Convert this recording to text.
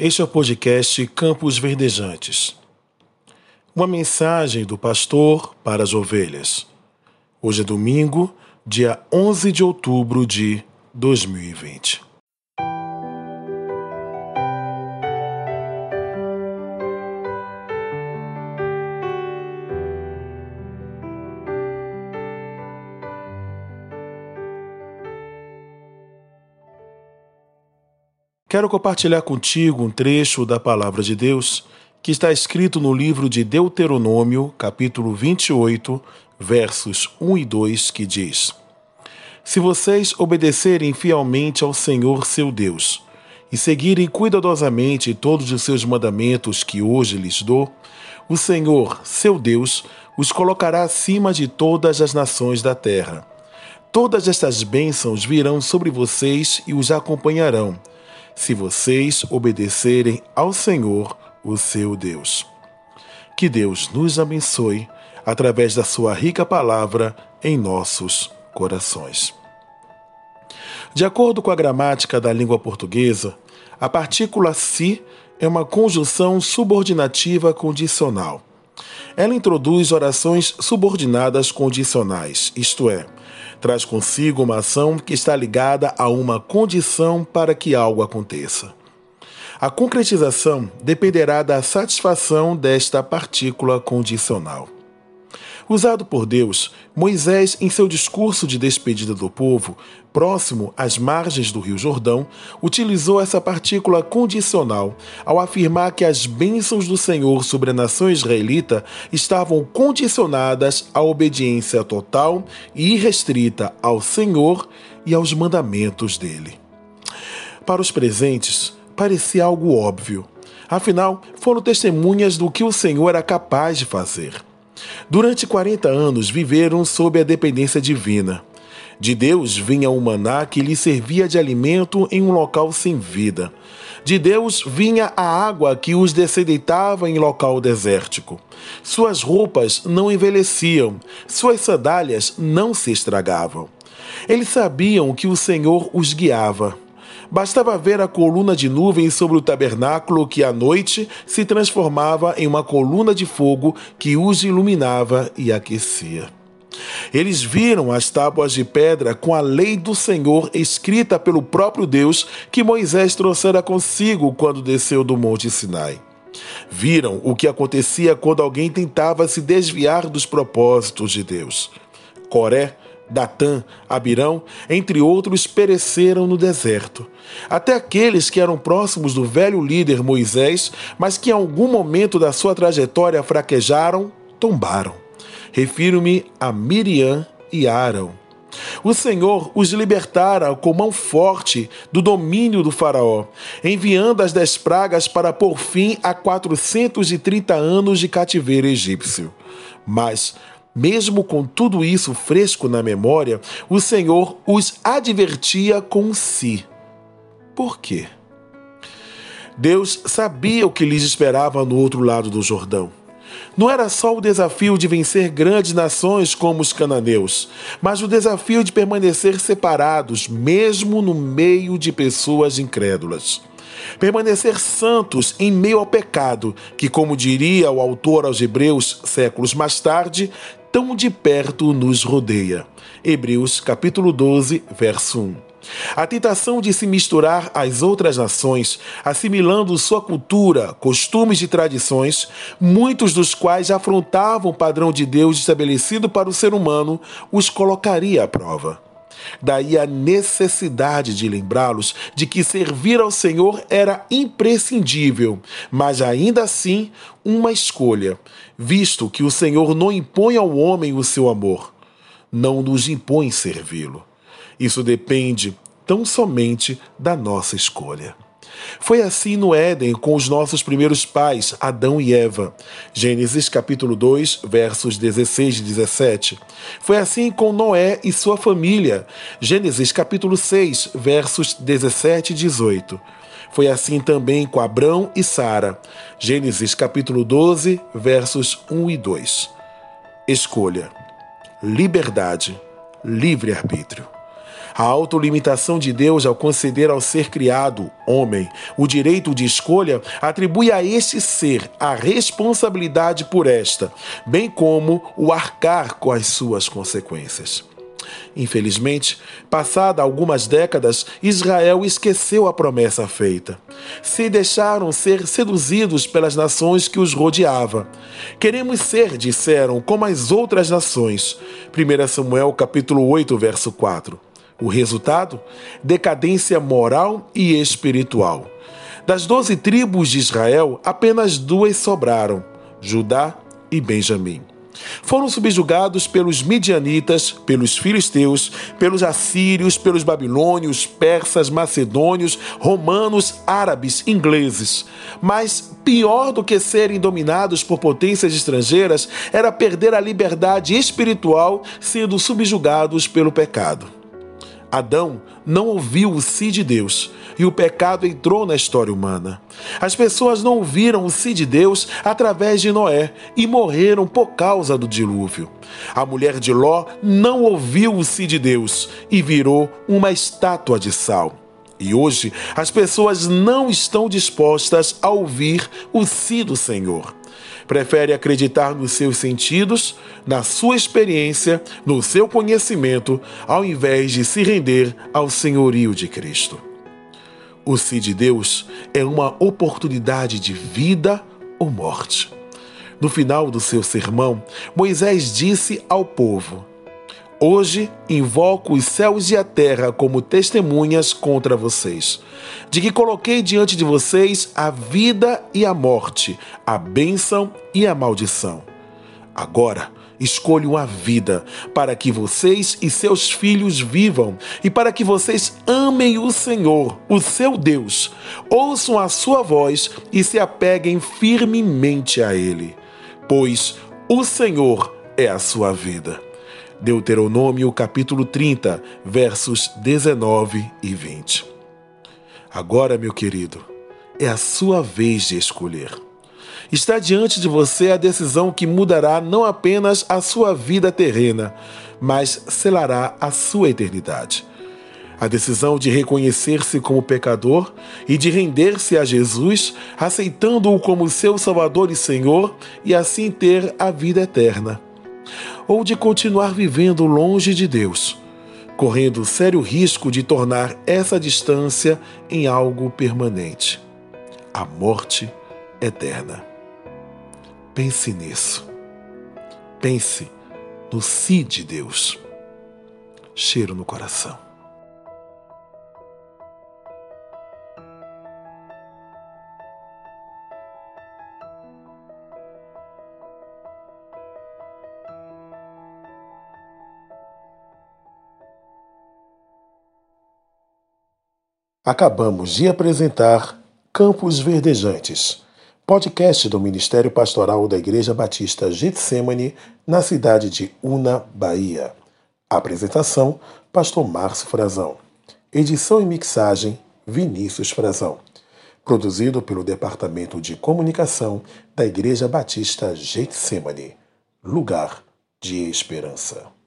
Este é o podcast Campos Verdejantes. Uma mensagem do pastor para as ovelhas. Hoje é domingo, dia 11 de outubro de 2020. Quero compartilhar contigo um trecho da palavra de Deus que está escrito no livro de Deuteronômio, capítulo 28, versos 1 e 2, que diz: Se vocês obedecerem fielmente ao Senhor seu Deus e seguirem cuidadosamente todos os seus mandamentos que hoje lhes dou, o Senhor, seu Deus, os colocará acima de todas as nações da terra. Todas estas bênçãos virão sobre vocês e os acompanharão se vocês obedecerem ao Senhor, o seu Deus. Que Deus nos abençoe através da sua rica palavra em nossos corações. De acordo com a gramática da língua portuguesa, a partícula si é uma conjunção subordinativa condicional. Ela introduz orações subordinadas condicionais, isto é, traz consigo uma ação que está ligada a uma condição para que algo aconteça. A concretização dependerá da satisfação desta partícula condicional. Usado por Deus, Moisés, em seu discurso de despedida do povo, próximo às margens do Rio Jordão, utilizou essa partícula condicional ao afirmar que as bênçãos do Senhor sobre a nação israelita estavam condicionadas à obediência total e irrestrita ao Senhor e aos mandamentos dele. Para os presentes, parecia algo óbvio. Afinal, foram testemunhas do que o Senhor era capaz de fazer. Durante 40 anos viveram sob a dependência divina. De Deus vinha o maná que lhe servia de alimento em um local sem vida. De Deus vinha a água que os descedeitava em local desértico. Suas roupas não envelheciam, suas sandálias não se estragavam. Eles sabiam que o Senhor os guiava. Bastava ver a coluna de nuvem sobre o tabernáculo que à noite se transformava em uma coluna de fogo que os iluminava e aquecia. Eles viram as tábuas de pedra com a lei do Senhor escrita pelo próprio Deus que Moisés trouxera consigo quando desceu do Monte Sinai. Viram o que acontecia quando alguém tentava se desviar dos propósitos de Deus. Coré Datã, Abirão, entre outros, pereceram no deserto. Até aqueles que eram próximos do velho líder Moisés, mas que em algum momento da sua trajetória fraquejaram, tombaram. Refiro-me a Miriam e Arão. O Senhor os libertara com mão forte do domínio do Faraó, enviando as dez pragas para pôr fim a 430 anos de cativeiro egípcio. Mas mesmo com tudo isso fresco na memória, o Senhor os advertia com si. Por quê? Deus sabia o que lhes esperava no outro lado do Jordão. Não era só o desafio de vencer grandes nações como os cananeus, mas o desafio de permanecer separados, mesmo no meio de pessoas incrédulas permanecer santos em meio ao pecado, que, como diria o autor aos Hebreus séculos mais tarde, tão de perto nos rodeia. Hebreus capítulo 12, verso 1. A tentação de se misturar às outras nações, assimilando sua cultura, costumes e tradições, muitos dos quais afrontavam o padrão de Deus estabelecido para o ser humano, os colocaria à prova. Daí a necessidade de lembrá-los de que servir ao Senhor era imprescindível, mas ainda assim uma escolha, visto que o Senhor não impõe ao homem o seu amor, não nos impõe servi-lo. Isso depende tão somente da nossa escolha. Foi assim no Éden com os nossos primeiros pais, Adão e Eva. Gênesis capítulo 2, versos 16 e 17. Foi assim com Noé e sua família. Gênesis capítulo 6, versos 17 e 18. Foi assim também com Abrão e Sara. Gênesis capítulo 12, versos 1 e 2. Escolha. Liberdade. Livre-arbítrio. A autolimitação de Deus ao conceder ao ser criado, homem, o direito de escolha, atribui a este ser a responsabilidade por esta, bem como o arcar com as suas consequências. Infelizmente, passada algumas décadas, Israel esqueceu a promessa feita. Se deixaram ser seduzidos pelas nações que os rodeavam. Queremos ser, disseram, como as outras nações. 1 Samuel capítulo 8, verso 4. O resultado? Decadência moral e espiritual. Das doze tribos de Israel, apenas duas sobraram: Judá e Benjamim. Foram subjugados pelos midianitas, pelos filisteus, pelos assírios, pelos babilônios, persas, macedônios, romanos, árabes, ingleses. Mas pior do que serem dominados por potências estrangeiras era perder a liberdade espiritual sendo subjugados pelo pecado. Adão não ouviu o sim de Deus e o pecado entrou na história humana. As pessoas não ouviram o sim de Deus através de Noé e morreram por causa do dilúvio. A mulher de Ló não ouviu o sim de Deus e virou uma estátua de sal. E hoje as pessoas não estão dispostas a ouvir o sim do Senhor prefere acreditar nos seus sentidos, na sua experiência, no seu conhecimento, ao invés de se render ao senhorio de Cristo. O sim de Deus é uma oportunidade de vida ou morte. No final do seu sermão, Moisés disse ao povo: Hoje invoco os céus e a terra como testemunhas contra vocês, de que coloquei diante de vocês a vida e a morte, a bênção e a maldição. Agora, escolham a vida, para que vocês e seus filhos vivam e para que vocês amem o Senhor, o seu Deus, ouçam a sua voz e se apeguem firmemente a Ele, pois o Senhor é a sua vida. Deuteronômio capítulo 30, versos 19 e 20. Agora, meu querido, é a sua vez de escolher. Está diante de você a decisão que mudará não apenas a sua vida terrena, mas selará a sua eternidade. A decisão de reconhecer-se como pecador e de render-se a Jesus, aceitando-o como seu Salvador e Senhor, e assim ter a vida eterna ou de continuar vivendo longe de Deus, correndo sério risco de tornar essa distância em algo permanente a morte eterna. Pense nisso. Pense no si de Deus. Cheiro no coração. Acabamos de apresentar Campos Verdejantes, podcast do Ministério Pastoral da Igreja Batista Getsemane, na cidade de Una, Bahia. Apresentação: Pastor Márcio Frazão. Edição e mixagem: Vinícius Frazão. Produzido pelo Departamento de Comunicação da Igreja Batista Getsemane. Lugar de Esperança.